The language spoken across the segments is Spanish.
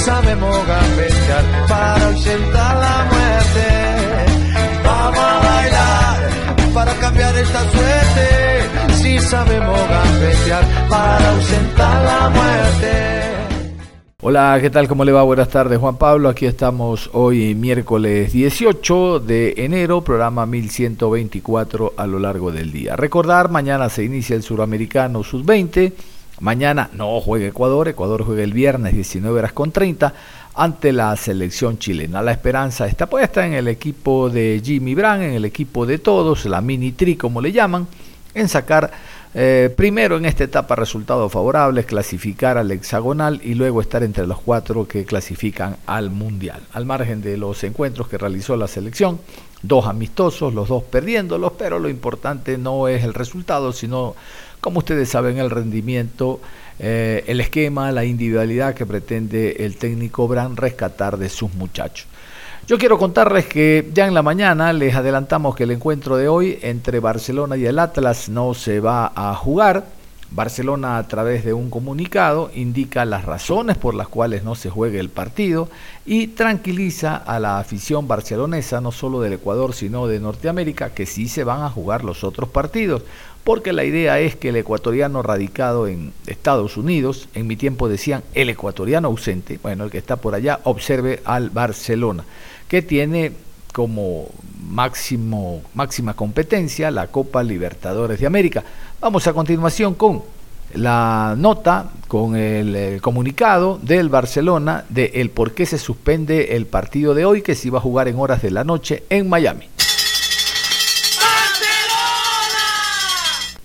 Sabemos gambetear para ausentar la muerte. Vamos a bailar para cambiar esta suerte. Si sabemos gambetear para ausentar la muerte. Hola, ¿qué tal? ¿Cómo le va? Buenas tardes, Juan Pablo. Aquí estamos hoy miércoles 18 de enero, programa 1124 a lo largo del día. Recordar, mañana se inicia el Suramericano Sub-20 Mañana no juega Ecuador, Ecuador juega el viernes 19 horas con 30 ante la selección chilena. La esperanza está puesta en el equipo de Jimmy Brand, en el equipo de todos, la mini tri como le llaman, en sacar eh, primero en esta etapa resultados favorables, clasificar al hexagonal y luego estar entre los cuatro que clasifican al mundial. Al margen de los encuentros que realizó la selección, dos amistosos, los dos perdiéndolos, pero lo importante no es el resultado, sino como ustedes saben, el rendimiento, eh, el esquema, la individualidad que pretende el técnico Bran rescatar de sus muchachos. Yo quiero contarles que ya en la mañana les adelantamos que el encuentro de hoy entre Barcelona y el Atlas no se va a jugar. Barcelona a través de un comunicado indica las razones por las cuales no se juegue el partido y tranquiliza a la afición barcelonesa, no solo del Ecuador, sino de Norteamérica, que sí se van a jugar los otros partidos porque la idea es que el ecuatoriano radicado en Estados Unidos, en mi tiempo decían el ecuatoriano ausente, bueno, el que está por allá, observe al Barcelona, que tiene como máximo, máxima competencia la Copa Libertadores de América. Vamos a continuación con la nota, con el, comunicado del Barcelona de el por qué se suspende el partido de hoy que se iba a jugar en horas de la noche en Miami.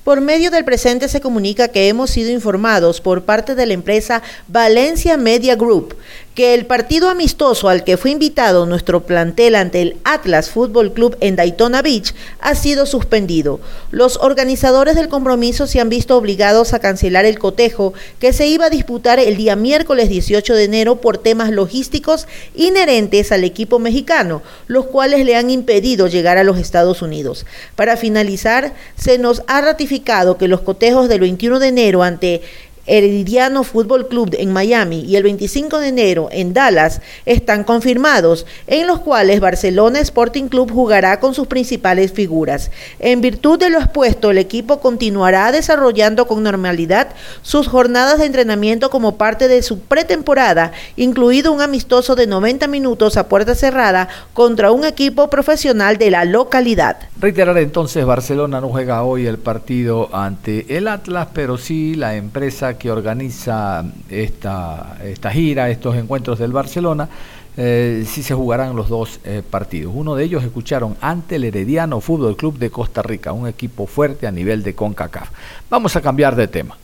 Por medio del presente se comunica que hemos sido informados por parte de la empresa Valencia Media Group que el partido amistoso al que fue invitado nuestro plantel ante el Atlas Fútbol Club en Daytona Beach ha sido suspendido. Los organizadores del compromiso se han visto obligados a cancelar el cotejo que se iba a disputar el día miércoles 18 de enero por temas logísticos inherentes al equipo mexicano, los cuales le han impedido llegar a los Estados Unidos. Para finalizar, se nos ha ratificado que los cotejos del 21 de enero ante Herediano Fútbol Club en Miami y el 25 de enero en Dallas están confirmados, en los cuales Barcelona Sporting Club jugará con sus principales figuras. En virtud de lo expuesto, el equipo continuará desarrollando con normalidad sus jornadas de entrenamiento como parte de su pretemporada, incluido un amistoso de 90 minutos a puerta cerrada contra un equipo profesional de la localidad. Reiterar entonces, Barcelona no juega hoy el partido ante el Atlas, pero sí la empresa que organiza esta, esta gira, estos encuentros del Barcelona, eh, si se jugarán los dos eh, partidos. Uno de ellos escucharon ante el Herediano Fútbol Club de Costa Rica, un equipo fuerte a nivel de CONCACAF. Vamos a cambiar de tema.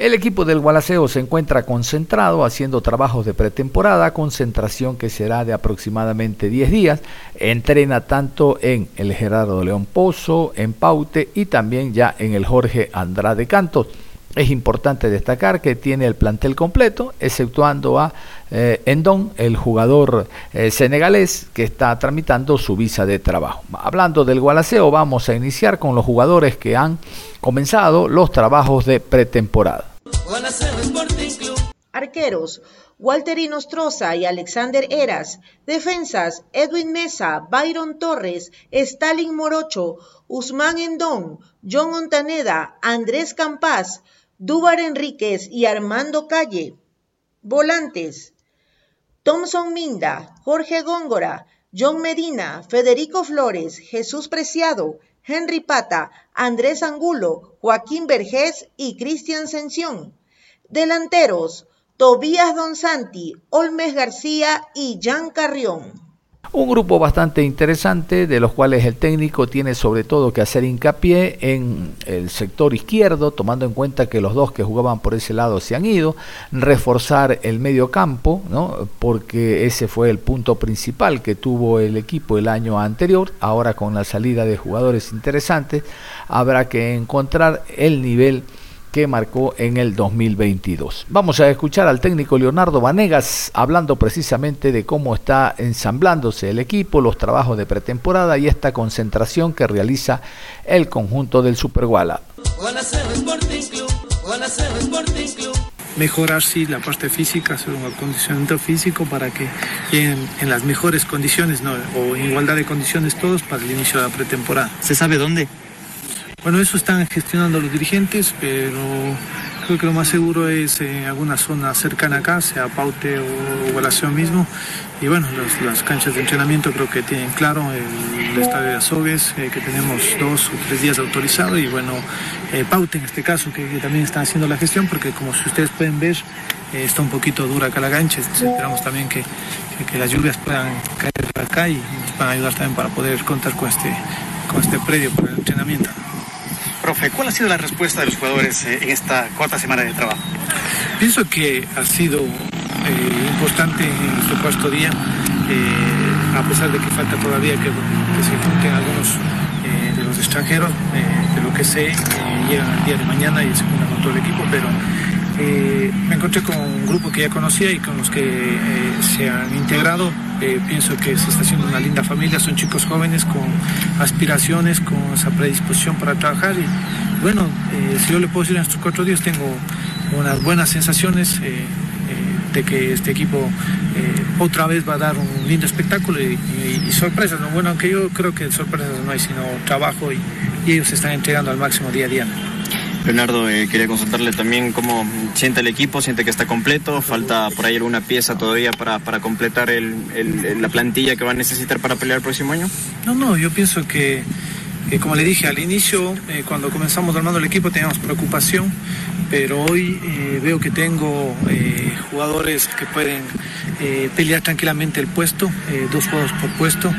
El equipo del Gualaceo se encuentra concentrado haciendo trabajos de pretemporada, concentración que será de aproximadamente 10 días. Entrena tanto en el Gerardo León Pozo, en Paute y también ya en el Jorge Andrade Cantos. Es importante destacar que tiene el plantel completo, exceptuando a eh, Endon, el jugador eh, senegalés que está tramitando su visa de trabajo. Hablando del Gualaceo, vamos a iniciar con los jugadores que han comenzado los trabajos de pretemporada. Arqueros, Walter Inostroza y Alexander Eras. Defensas, Edwin Mesa, Byron Torres, Stalin Morocho, Usman Endón, John Ontaneda, Andrés Campas, Dúbar Enríquez y Armando Calle. Volantes. Thompson Minda, Jorge Góngora, John Medina, Federico Flores, Jesús Preciado, Henry Pata, Andrés Angulo, Joaquín Vergés y Cristian Sención. Delanteros, Tobías Don Santi, Olmes García y Jan Carrión. Un grupo bastante interesante, de los cuales el técnico tiene sobre todo que hacer hincapié en el sector izquierdo, tomando en cuenta que los dos que jugaban por ese lado se han ido, reforzar el medio campo, ¿no? porque ese fue el punto principal que tuvo el equipo el año anterior, ahora con la salida de jugadores interesantes, habrá que encontrar el nivel que marcó en el 2022. Vamos a escuchar al técnico Leonardo Vanegas hablando precisamente de cómo está ensamblándose el equipo, los trabajos de pretemporada y esta concentración que realiza el conjunto del Superguala. Mejorar sí la parte física, hacer un acondicionamiento físico para que lleguen en las mejores condiciones ¿no? o en igualdad de condiciones todos para el inicio de la pretemporada. ¿Se sabe dónde? Bueno, eso están gestionando los dirigentes, pero creo que lo más seguro es en alguna zona cercana acá, sea Paute o Evaluación mismo. Y bueno, las canchas de entrenamiento creo que tienen claro el, estadio de Azogues, eh, que tenemos dos o tres días autorizados y bueno, eh, Paute en este caso, que, también están haciendo la gestión, porque como si ustedes pueden ver, eh, está un poquito dura acá la cancha, esperamos también que, que, las lluvias puedan caer acá y nos van a ayudar también para poder contar con este, con este predio para el entrenamiento. Profe, ¿cuál ha sido la respuesta de los jugadores eh, en esta cuarta semana de trabajo? Pienso que ha sido eh, importante en nuestro cuarto día, eh, a pesar de que falta todavía que, se junten algunos de los extranjeros, de lo que sé, llegan el día de mañana y se juntan con todo el equipo, pero me encontré con un grupo que ya conocía y con los que se han integrado eh, pienso que se está haciendo una linda familia, son chicos jóvenes con aspiraciones, con esa predisposición para trabajar y bueno, eh, si yo le puedo decir en estos cuatro días tengo unas buenas sensaciones eh, de que este equipo otra vez va a dar un lindo espectáculo y, sorpresas, ¿no? bueno, aunque yo creo que sorpresas no hay, sino trabajo y, y ellos se están entregando al máximo día a día. Leonardo, eh, quería consultarle también cómo siente el equipo, siente que está completo, falta por ahí alguna pieza todavía para, para completar la plantilla que va a necesitar para pelear el próximo año. No, no, yo pienso que, como le dije al inicio, eh, cuando comenzamos armando el equipo teníamos preocupación, pero hoy eh, veo que tengo jugadores que pueden pelear tranquilamente el puesto, dos juegos por puesto.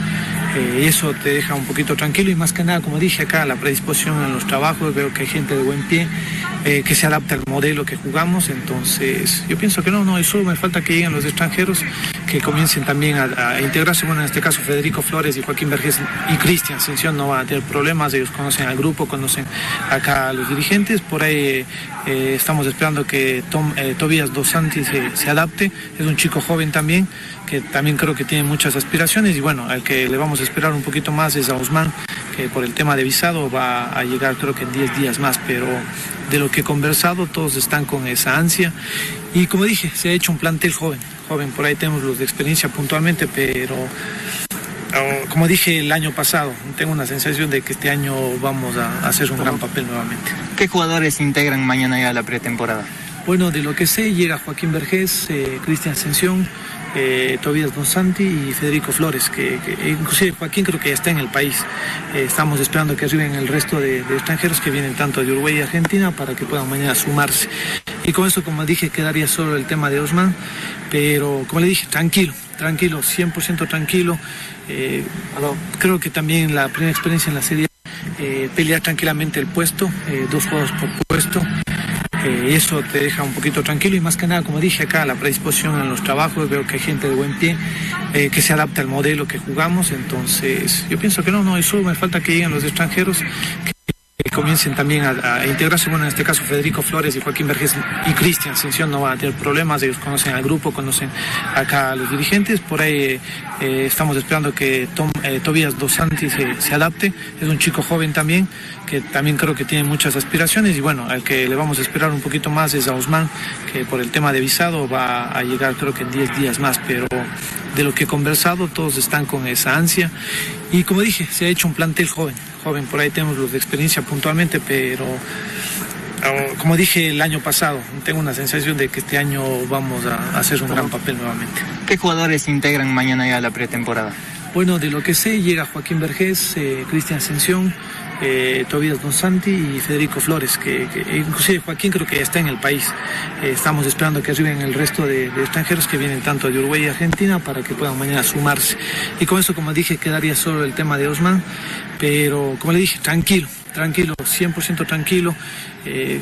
Eh, eso te deja un poquito tranquilo y más que nada, como dije acá, la predisposición en los trabajos, veo que hay gente de buen pie eh, que se adapta al modelo que jugamos, entonces yo pienso que no, no, eso me falta que lleguen los extranjeros, que comiencen también a, integrarse, bueno, en este caso Federico Flores y Joaquín Vergés y Cristian Ascensión no van a tener problemas, ellos conocen al grupo, conocen acá a los dirigentes, por ahí eh, estamos esperando que Tom, Tobías Dos Santis se adapte, es un chico joven también, que también creo que tiene muchas aspiraciones y bueno, al que le vamos a esperar un poquito más es a Osman, que por el tema de visado va a llegar creo que en 10 días más, pero de lo que he conversado todos están con esa ansia y como dije, se ha hecho un plantel joven, joven, por ahí tenemos los de experiencia puntualmente, pero oh, como dije el año pasado, tengo una sensación de que este año vamos a hacer un gran papel nuevamente. ¿Qué jugadores integran mañana ya la pretemporada? Bueno, de lo que sé, llega Joaquín Vergés, eh, Cristian Ascensión, eh, Santi y Federico Flores, que, inclusive Joaquín creo que ya está en el país. Eh, estamos esperando que arriben el resto de, extranjeros que vienen tanto de Uruguay y Argentina para que puedan mañana sumarse. Y con eso, como dije, quedaría solo el tema de Osman, pero como le dije, tranquilo, tranquilo, 100% tranquilo. Eh, creo que también la primera experiencia en la serie eh, pelear tranquilamente el puesto, dos juegos por puesto. Eh, eso te deja un poquito tranquilo y más que nada, como dije acá, la predisposición en los trabajos, veo que hay gente de buen pie eh, que se adapta al modelo que jugamos, entonces yo pienso que no, no, eso me falta que lleguen los extranjeros comiencen también a, integrarse, bueno, en este caso Federico Flores y Joaquín Vergés y Cristian Ascensión no van a tener problemas, ellos conocen al grupo, conocen acá a los dirigentes, por ahí eh, estamos esperando que Tom, eh, Tobías Dos Santis se, adapte, es un chico joven también, que también creo que tiene muchas aspiraciones. Y bueno, al que le vamos a esperar un poquito más es a Osman, que por el tema de visado va a llegar creo que en 10 días más, pero de lo que he conversado todos están con esa ansia y como dije, se ha hecho un plantel joven joven, por ahí tenemos los de experiencia puntualmente, pero oh, como dije el año pasado, tengo una sensación de que este año vamos a hacer un gran papel nuevamente. ¿Qué jugadores integran mañana ya la pretemporada? Bueno, de lo que sé, llega Joaquín Vergés, eh, Cristian Ascensión, eh, Tobías Don Santi y Federico Flores, que, inclusive Joaquín creo que está en el país. Eh, estamos esperando que arriben el resto de, extranjeros que vienen tanto de Uruguay y Argentina para que puedan mañana sumarse. Y con eso, como dije, quedaría solo el tema de Osman, pero como le dije, tranquilo, tranquilo, 100% tranquilo. Eh,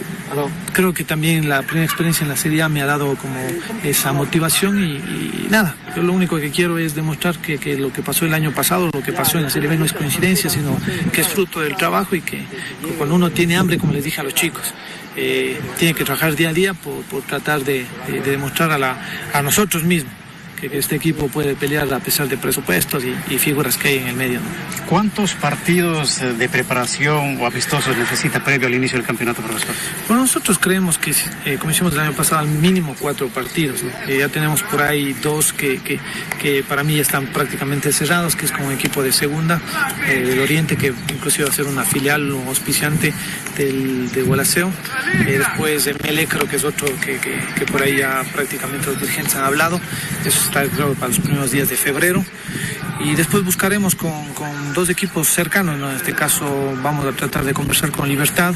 creo que también la primera experiencia en la Serie A me ha dado como esa motivación y, nada, yo lo único que quiero es demostrar que, lo que pasó el año pasado, lo que pasó en la Serie B no es coincidencia, sino que es fruto del trabajo y que, cuando uno tiene hambre, como les dije a los chicos, eh, tiene que trabajar día a día por, tratar de, demostrar a, a nosotros mismos que este equipo puede pelear a pesar de presupuestos y, figuras que hay en el medio. ¿Cuántos partidos eh, de preparación o amistosos necesita previo al inicio del campeonato, profesor? Bueno, nosotros creemos que, eh, como hicimos el año pasado, al mínimo cuatro partidos. ya tenemos por ahí dos que, que, para mí ya están prácticamente cerrados, que es como equipo de segunda, eh, del Oriente, que inclusive va a ser una filial o auspiciante del, de Gualaceo. después de Mele, creo que es otro que, por ahí ya prácticamente los dirigentes han hablado. Eso para los primeros días de febrero. Y después buscaremos con, dos equipos cercanos, en este caso vamos a tratar de conversar con Libertad,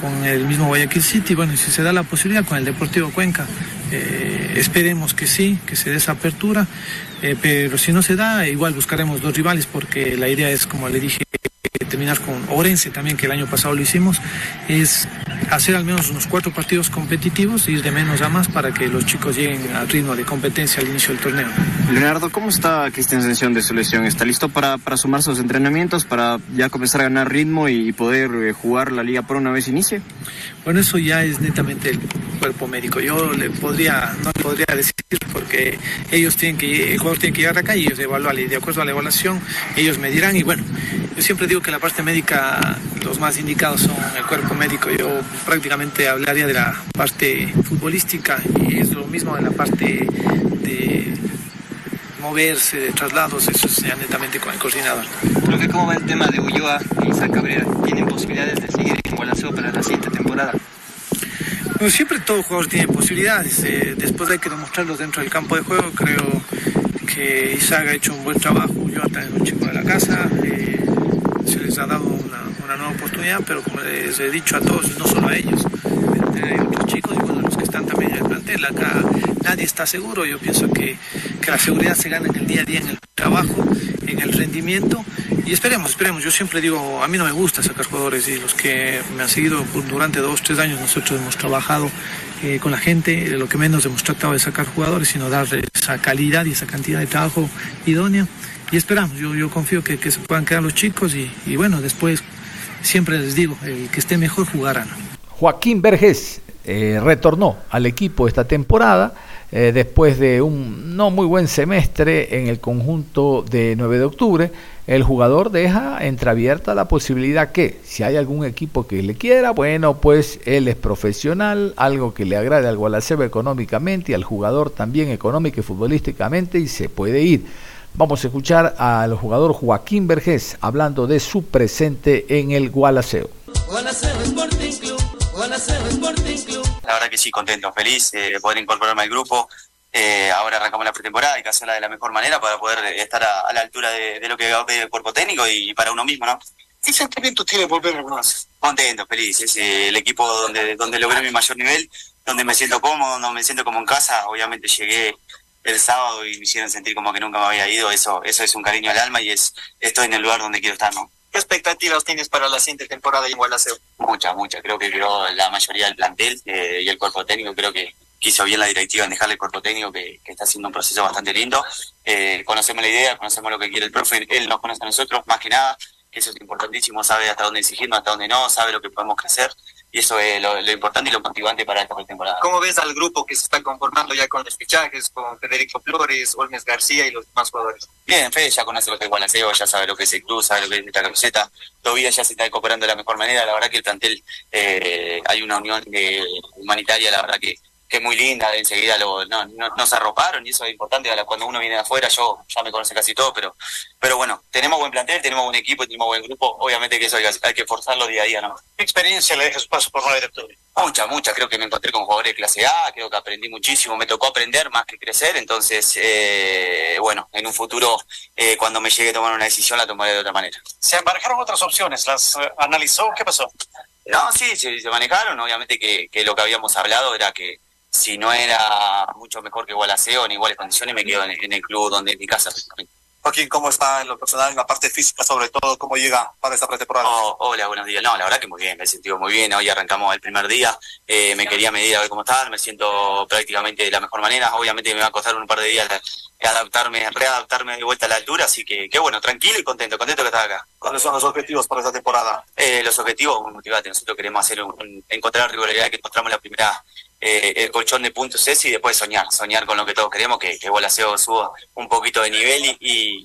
con el mismo Guayaquil City, bueno, si se da la posibilidad con el Deportivo Cuenca, eh, esperemos que sí, que se dé esa apertura, eh, pero si no se da, igual buscaremos dos rivales porque la idea es, como le dije, terminar con Orense también, que el año pasado lo hicimos, es hacer al menos unos cuatro partidos competitivos, ir de menos a más para que los chicos lleguen al ritmo de competencia al inicio del torneo. Leonardo, ¿cómo está Cristian Ascensión de su lesión? ¿Está listo para, para sumar sus entrenamientos, para ya comenzar a ganar ritmo y poder eh, jugar la Liga Pro una vez inicie? Bueno, eso ya es netamente el cuerpo médico. Yo le podría, no le podría decir porque ellos tienen que, el jugador tiene que llegar acá y ellos evalúan y de acuerdo a la evaluación ellos me dirán y bueno, yo siempre digo que la parte médica los más indicados son el cuerpo médico. Yo prácticamente hablaría de la parte futbolística y es lo mismo de la parte de moverse, de traslados, eso es netamente con el coordinador. Creo que cómo va el tema de Ulloa y San ¿tienen posibilidades de seguir en Gualaceo para la siguiente temporada? Siempre todo jugador tiene posibilidades, eh, después hay que demostrarlos dentro del campo de juego, creo que Isaac ha hecho un buen trabajo, también es un chico de la casa, eh, se les ha dado una, nueva oportunidad, pero como les he dicho a todos, no solo a ellos, hay otros chicos y bueno, los que están también en el plantel, acá nadie está seguro, yo pienso que, que la seguridad se gana en el día a día, en el trabajo, en el rendimiento y esperemos, esperemos. Yo siempre digo, a mí no me gusta sacar jugadores y los que me han seguido durante dos, tres años nosotros hemos trabajado eh, con la gente, lo que menos hemos tratado de sacar jugadores, sino dar esa calidad y esa cantidad de trabajo idónea. Y esperamos, yo, yo confío que, que se puedan quedar los chicos y, y bueno, después siempre les digo, el que esté mejor jugarán. Joaquín Vergés eh, retornó al equipo esta temporada eh, después de un no muy buen semestre en el conjunto de 9 de octubre. El jugador deja entreabierta la posibilidad que si hay algún equipo que le quiera, bueno, pues él es profesional, algo que le agrade al Gualaceo económicamente y al jugador también económico y futbolísticamente y se puede ir. Vamos a escuchar al jugador Joaquín Vergés hablando de su presente en el Gualaceo. La verdad que sí, contento, feliz de poder incorporarme al grupo. Eh, ahora arrancamos la pretemporada, hay que hacerla de la mejor manera para poder estar a, la altura de, lo que va a pedir el cuerpo técnico y, para uno mismo, ¿no? ¿Qué sentimiento tiene volver a más? Contento, feliz. Es eh, el equipo donde, donde logré mi mayor nivel, donde me siento cómodo, donde me siento como en casa. Obviamente llegué el sábado y me hicieron sentir como que nunca me había ido. Eso, eso es un cariño al alma y es estoy en el lugar donde quiero estar, ¿no? ¿Qué expectativas tienes para la siguiente temporada en Gualaceo? Muchas, muchas. Creo que creo la mayoría del plantel eh, y el cuerpo técnico creo que quiso bien la directiva en dejarle el cuerpo técnico que, está haciendo un proceso bastante lindo. Eh, conocemos la idea, conocemos lo que quiere el profe, él nos conoce a nosotros, más que nada, eso es importantísimo, sabe hasta dónde exigirnos, hasta dónde no, sabe lo que podemos crecer y eso es lo, importante y lo motivante para esta temporada. ¿Cómo ves al grupo que se está conformando ya con los fichajes, con Federico Flores, Olmes García y los demás jugadores? Bien, Fede ya conoce lo que es Gualaceo, ya sabe lo que es el club, sabe lo que es esta camiseta, todavía ya se está incorporando de la mejor manera, la verdad que el plantel eh, hay una unión humanitaria, la verdad que que muy linda, enseguida lo, no, no, nos arroparon y eso es importante, cuando uno viene de afuera yo ya me conoce casi todo, pero, pero bueno, tenemos buen plantel, tenemos buen equipo, tenemos buen grupo, obviamente que eso hay que, hay que forzarlo día a día, ¿no? ¿Qué experiencia le deja su paso por 9 de octubre? Mucha, mucha, creo que me encontré con jugadores de clase A, creo que aprendí muchísimo, me tocó aprender más que crecer, entonces, eh, bueno, en un futuro, eh, cuando me llegue a tomar una decisión, la tomaré de otra manera. ¿Se embarcaron otras opciones? ¿Las eh, analizó? ¿Qué pasó? No, sí, se, se manejaron, obviamente que, que lo que habíamos hablado era que si no era mucho mejor que Gualaceo en iguales condiciones, me quedo en, el club donde es mi casa. Joaquín, ¿cómo está en lo personal, en la parte física sobre todo? ¿Cómo llega para esta pretemporada? Oh, hola, buenos días. No, la verdad que muy bien, me he sentido muy bien. Hoy arrancamos el primer día, eh, me quería medir a ver cómo estar, me siento prácticamente de la mejor manera. Obviamente me va a costar un par de días adaptarme, readaptarme de vuelta a la altura, así que qué bueno, tranquilo y contento, contento que estás acá. ¿Cuáles son los objetivos para esta temporada? Eh, los objetivos, muy motivante, nosotros queremos hacer un, encontrar la regularidad que encontramos la primera eh, el colchón de puntos ese y después soñar, soñar con lo que todos queremos, que, que Bolaseo suba un poquito de nivel y,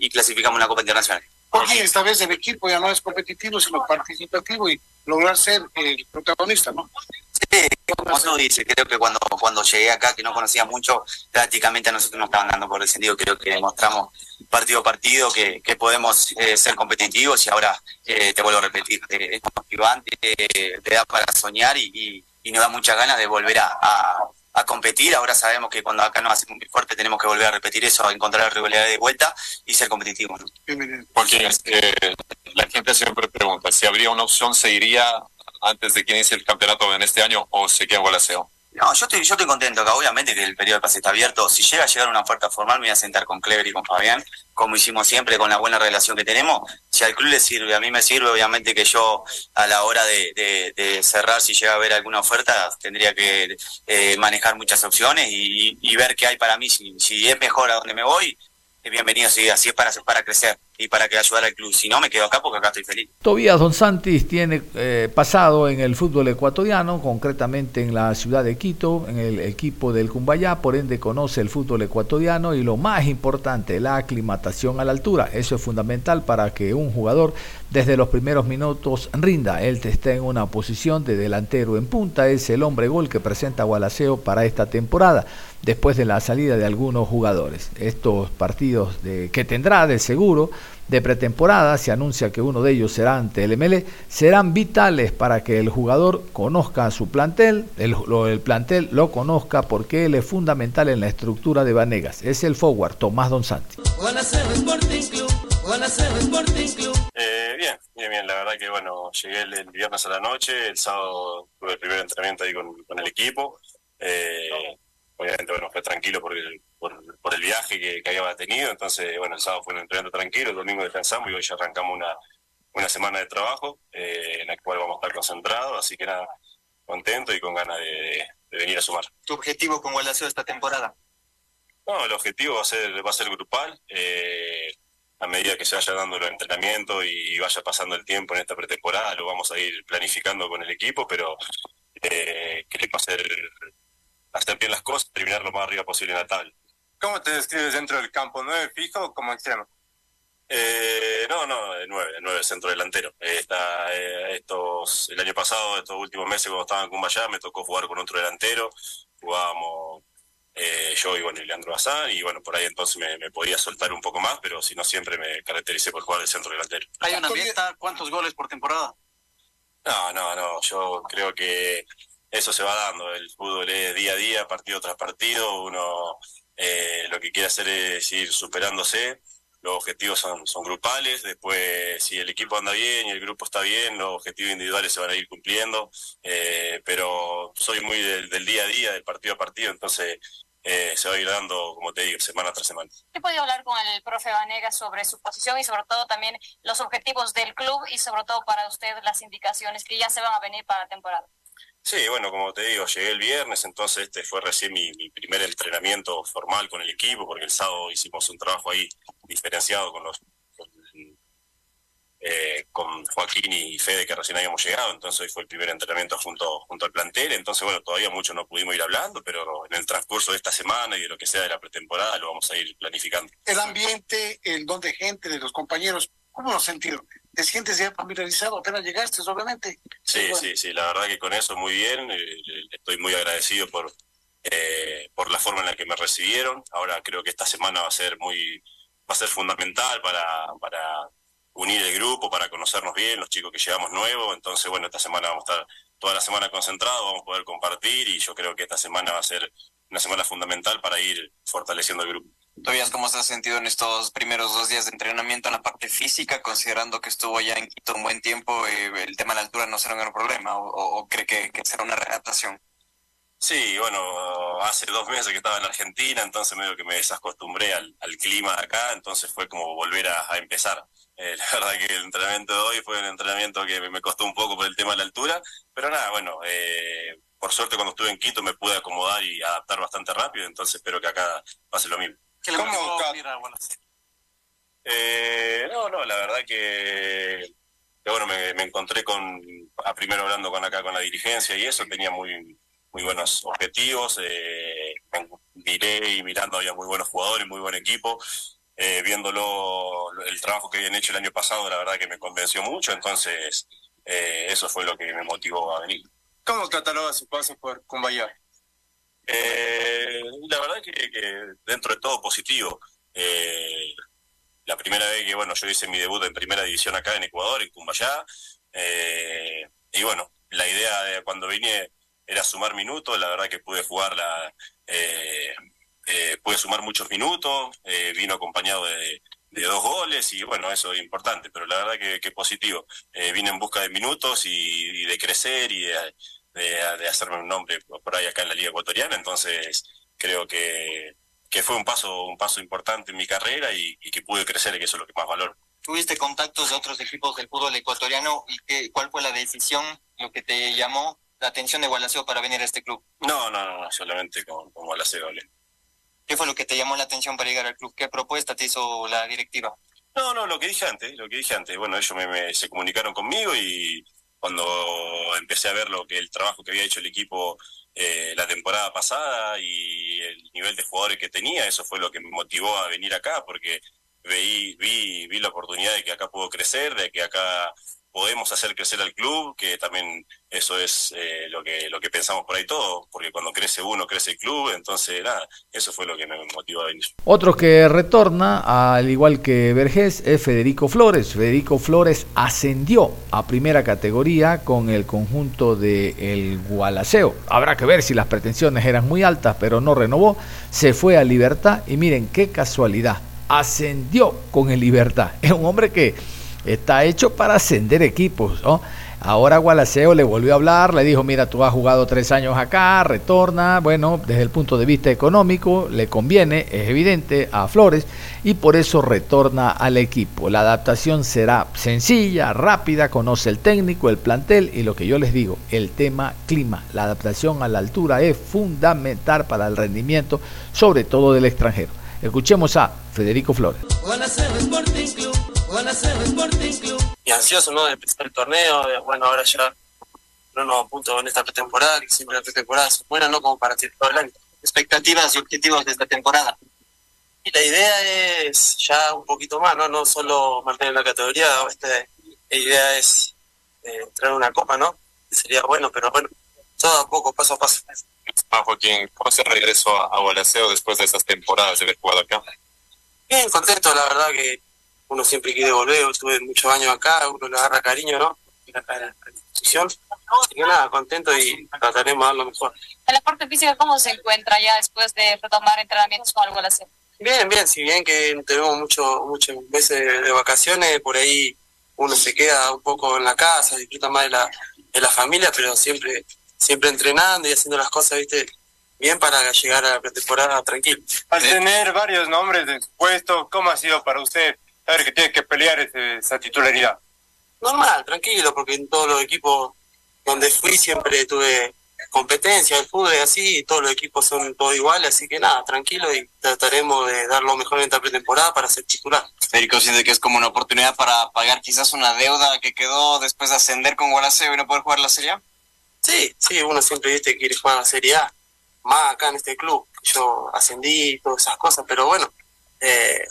y, clasificamos una Copa Internacional. Porque esta vez el equipo ya no es competitivo, sino participativo y lograr ser el protagonista, ¿no? Como tú dices, creo que cuando, cuando llegué acá, que no conocía mucho, prácticamente a nosotros nos estaban dando por el sentido, creo que demostramos partido a partido que, que podemos eh, ser competitivos y ahora eh, te vuelvo a repetir, es motivante, te da para soñar y y nos da muchas ganas de volver a, a, competir. Ahora sabemos que cuando acá nos hacemos muy fuerte tenemos que volver a repetir eso, a encontrar la regularidad de vuelta y ser competitivos. Porque eh, la gente siempre pregunta, si habría una opción, ¿se iría antes de que inicie el campeonato en este año o se queda en Gualaceo? No, yo estoy, yo estoy contento acá, obviamente que el periodo de pase está abierto. Si llega a llegar una oferta formal, me voy a sentar con Clever y con Fabián, como hicimos siempre, con la buena relación que tenemos. Si al club le sirve, a mí me sirve, obviamente que yo a la hora de, cerrar, si llega a haber alguna oferta, tendría que eh, manejar muchas opciones y, ver qué hay para mí. Si, es mejor a donde me voy, bienvenido, sí, así es para, para crecer y para que ayudar al club. Si no, me quedo acá porque acá estoy feliz. Tobías Don Santis tiene eh, pasado en el fútbol ecuatoriano, concretamente en la ciudad de Quito, en el equipo del Cumbayá, por ende conoce el fútbol ecuatoriano y lo más importante, la aclimatación a la altura. Eso es fundamental para que un jugador desde los primeros minutos rinda. Él está en una posición de delantero en punta, es el hombre gol que presenta Gualaceo para esta temporada después de la salida de algunos jugadores. Estos partidos que tendrá de seguro de pretemporada, se anuncia que uno de ellos será ante el ML, serán vitales para que el jugador conozca su plantel, el, el plantel lo conozca porque él es fundamental en la estructura de Vanegas. Es el forward, Tomás Don Santi. Eh, bien, bien, bien. La verdad que bueno, llegué el, viernes a la noche, el sábado tuve el primer entrenamiento ahí con, con el equipo. Eh, obviamente, bueno, fue tranquilo por el, por, el viaje que, que, había tenido, entonces, bueno, el sábado fue un entrenamiento tranquilo, el domingo descansamos y hoy ya arrancamos una, una semana de trabajo eh, en la cual vamos a estar concentrados, así que nada, contento y con ganas de, venir a sumar. ¿Tu objetivo con Guadalajara esta temporada? No, el objetivo va a ser, va a ser grupal. Eh, a medida que se vaya dando el entrenamiento y vaya pasando el tiempo en esta pretemporada, lo vamos a ir planificando con el equipo, pero eh, queremos hacer hacer bien las cosas, terminar lo más arriba posible en la tabla. ¿Cómo te describes dentro del campo? ¿Nueve fijo o como extremo? Eh, no, no, nueve, nueve centro delantero. está, eh, estos, el año pasado, estos últimos meses cuando estaba en Cumbayá, me tocó jugar con otro delantero. Jugábamos eh, yo y bueno, Leandro Bazán, y bueno, por ahí entonces me, podía soltar un poco más, pero si no siempre me caractericé por jugar de centro delantero. ¿Hay una meta? ¿Cuántos goles por temporada? No, no, no, yo creo que eso se va dando. El fútbol es día a día, partido tras partido. Uno eh, lo que quiere hacer es ir superándose. Los objetivos son, son grupales. Después, si el equipo anda bien y el grupo está bien, los objetivos individuales se van a ir cumpliendo. Eh, pero soy muy del, día a día, del partido a partido. Entonces, eh, se va a ir dando, como te digo, semana tras semana. ¿Qué podido hablar con el profe Vanega sobre su posición y sobre todo también los objetivos del club y sobre todo para usted las indicaciones que ya se van a venir para la temporada? Sí, bueno, como te digo, llegué el viernes, entonces este fue recién mi, primer entrenamiento formal con el equipo, porque el sábado hicimos un trabajo ahí diferenciado con los eh, con Joaquín y Fede que recién habíamos llegado, entonces hoy fue el primer entrenamiento junto, junto al plantel, entonces bueno, todavía mucho no pudimos ir hablando, pero en el transcurso de esta semana y de lo que sea de la pretemporada lo vamos a ir planificando. El ambiente, el don de gente, de los compañeros, ¿cómo lo sentido? ¿Te sientes ya familiarizado apenas llegaste, obviamente? Sí, sí, sí, la verdad que con eso muy bien, eh, estoy muy agradecido por, eh, por la forma en la que me recibieron. Ahora creo que esta semana va a ser muy, va a ser fundamental para, para unir el grupo, para conocernos bien, los chicos que llevamos nuevos. Entonces, bueno, esta semana vamos a estar toda la semana concentrados, vamos a poder compartir y yo creo que esta semana va a ser una semana fundamental para ir fortaleciendo el grupo. Tobias, ¿cómo se ha sentido en estos primeros dos días de entrenamiento en la parte física, considerando que estuvo ya en Quito un buen tiempo, eh, el tema de la altura no será un gran problema o, cree que, será una readaptación? Sí, bueno, hace dos meses que estaba en Argentina, entonces medio que me desacostumbré al, clima de acá, entonces fue como volver a, empezar. Eh, la verdad que el entrenamiento de hoy fue un entrenamiento que me costó un poco por el tema de la altura, pero nada, bueno, eh, por suerte cuando estuve en Quito me pude acomodar y adaptar bastante rápido, entonces espero que acá pase lo mismo. ¿Cómo eh, no, no, la verdad que, bueno, me, encontré con, a primero hablando con acá con la dirigencia y eso, tenía muy, muy buenos objetivos, eh, miré y mirando había muy buenos jugadores, muy buen equipo, eh, viéndolo el trabajo que habían hecho el año pasado, la verdad que me convenció mucho, entonces eh, eso fue lo que me motivó a venir. ¿Cómo cataloga su paso por Cumbayá? Eh, la verdad que, que, dentro de todo positivo. Eh, la primera vez que bueno yo hice mi debut en primera división acá en Ecuador, en Cumbayá, eh, y bueno, la idea de cuando vine era sumar minutos, la verdad que pude jugar la, eh, eh pude sumar muchos minutos, eh, vino acompañado de, dos goles y bueno, eso es importante, pero la verdad que, que positivo. Vine en busca de minutos y, de crecer y de, hacerme un nombre por ahí acá en la Liga Ecuatoriana, entonces creo que, que fue un paso, un paso importante en mi carrera y, que pude crecer, y que eso es lo que más valoro. ¿Tuviste contactos de otros equipos del fútbol ecuatoriano y qué, cuál fue la decisión, lo que te llamó la atención de Gualaceo para venir a este club? No, no, no, solamente con, con Gualaceo. ¿Qué fue lo que te llamó la atención para llegar al club? ¿Qué propuesta te hizo la directiva? No, no, lo que dije antes, lo que dije antes. Bueno, ellos me, se comunicaron conmigo y cuando empecé a ver lo que el trabajo que había hecho el equipo eh, la temporada pasada y el nivel de jugadores que tenía, eso fue lo que me motivó a venir acá, porque vi, vi, vi la oportunidad de que acá puedo crecer, de que acá podemos hacer crecer al club, que también eso es eh, lo que lo que pensamos por ahí todo, porque cuando crece uno, crece el club, entonces nada, eso fue lo que me motivó a venir. Otro que retorna, al igual que Vergés, es Federico Flores. Federico Flores ascendió a primera categoría con el conjunto de el Gualaceo. Habrá que ver si las pretensiones eran muy altas, pero no renovó, se fue a Libertad y miren qué casualidad, ascendió con el Libertad. Es un hombre que está hecho para ascender equipos. ¿no? Ahora Gualaceo le volvió a hablar, le dijo, mira, tú has jugado tres años acá, retorna. Bueno, desde el punto de vista económico le conviene, es evidente, a Flores y por eso retorna al equipo. La adaptación será sencilla, rápida, conoce el técnico, el plantel y lo que yo les digo, el tema clima. La adaptación a la altura es fundamental para el rendimiento, sobre todo del extranjero. Escuchemos a Federico Flores. Y ansioso, ¿no? De empezar el torneo. Bueno, ahora ya no nos apunto en esta pretemporada, que siempre la pretemporada es buena, ¿no? Como para todo el año. Expectativas y objetivos de esta temporada. Y la idea es ya un poquito más, ¿no? No solo mantener la categoría, este, la idea es eh, traer una copa, ¿no? sería bueno, pero bueno, todo a poco, paso a paso. Ah, Joaquín, ¿cómo se regreso a, a después de esas temporadas de haber jugado acá? Bien, contento, la verdad que uno siempre quiere volver, estuve muchos años acá, uno le agarra cariño, ¿no? Acá la, institución. Así que nada, contento y trataremos de dar lo mejor. ¿El deporte físico cómo se encuentra ya después de retomar entrenamientos con algo la Bien, bien, si bien que tenemos muchos muchos meses de, vacaciones, por ahí uno se queda un poco en la casa, disfruta más de la, de la familia, pero siempre siempre entrenando y haciendo las cosas, viste, bien para llegar a la pretemporada tranquilo. Al tener varios nombres de puesto, ¿cómo ha sido para usted saber que tiene que pelear esa titularidad? Normal, tranquilo, porque en todos los equipos donde fui siempre tuve competencia, el fútbol es así, y todos los equipos son todos iguales, así que nada, tranquilo y trataremos de dar lo mejor en esta pretemporada para ser titular. Federico siente que es como una oportunidad para pagar quizás una deuda que quedó después de ascender con Gualaceo y no poder jugar la Serie A. Sí, sí, uno siempre viste quiere jugar la Serie A, más acá en este club. Yo ascendí y todas esas cosas, pero bueno, eh,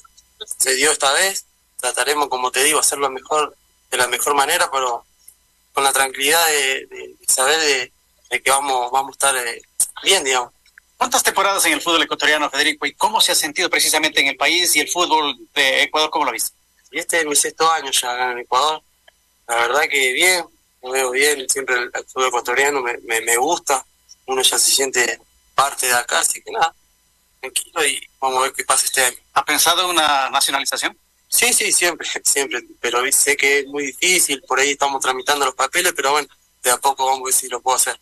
se dio esta vez. Trataremos, como te digo, hacerlo mejor, de la mejor manera, pero con la tranquilidad de, saber de, que vamos, vamos a estar eh, bien, digamos. ¿Cuántas temporadas en el fútbol ecuatoriano, Federico? ¿Y cómo se ha sentido precisamente en el país y el fútbol de Ecuador? ¿Cómo lo ha visto? Y este es mi sexto año ya acá en Ecuador. La verdad que bien, lo veo bien. Siempre el, fútbol ecuatoriano me, me, me, gusta. Uno ya se siente parte de acá, así que nada, tranquilo y vamos a ver qué pasa este año. ¿Ha pensado en una nacionalización? Sí, sí, siempre, siempre. Pero sé que es muy difícil, por ahí estamos tramitando los papeles, pero bueno, de a poco vamos a ver si lo puedo hacer.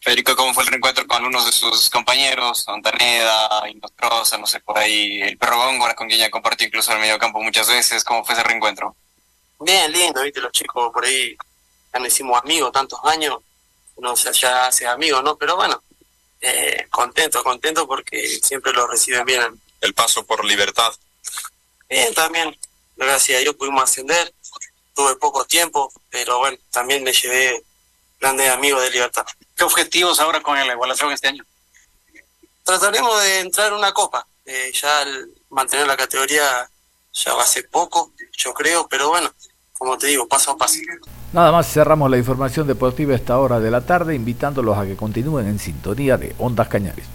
Federico, ¿cómo fue el reencuentro con uno de sus compañeros, Montaneda, Inostrosa, no sé, por ahí, el perro Góngora, con quien ya compartió incluso el medio campo muchas veces? ¿Cómo fue ese reencuentro? Bien, lindo, viste, los chicos por ahí ya nos hicimos amigos tantos años, no sé, ya hace amigos, ¿no? Pero bueno, eh, contento, contento porque siempre lo reciben bien. El paso por libertad. Bien, también, gracias a Dios pudimos ascender, tuve poco tiempo, pero bueno, también me llevé grandes amigos de libertad. ¿Qué objetivos ahora con la igualación este año? Trataremos de entrar en una copa. Eh, ya al mantener la categoría ya va a ser poco, yo creo, pero bueno, como te digo, paso a paso. Nada más cerramos la información deportiva a esta hora de la tarde, invitándolos a que continúen en sintonía de Ondas Cañares.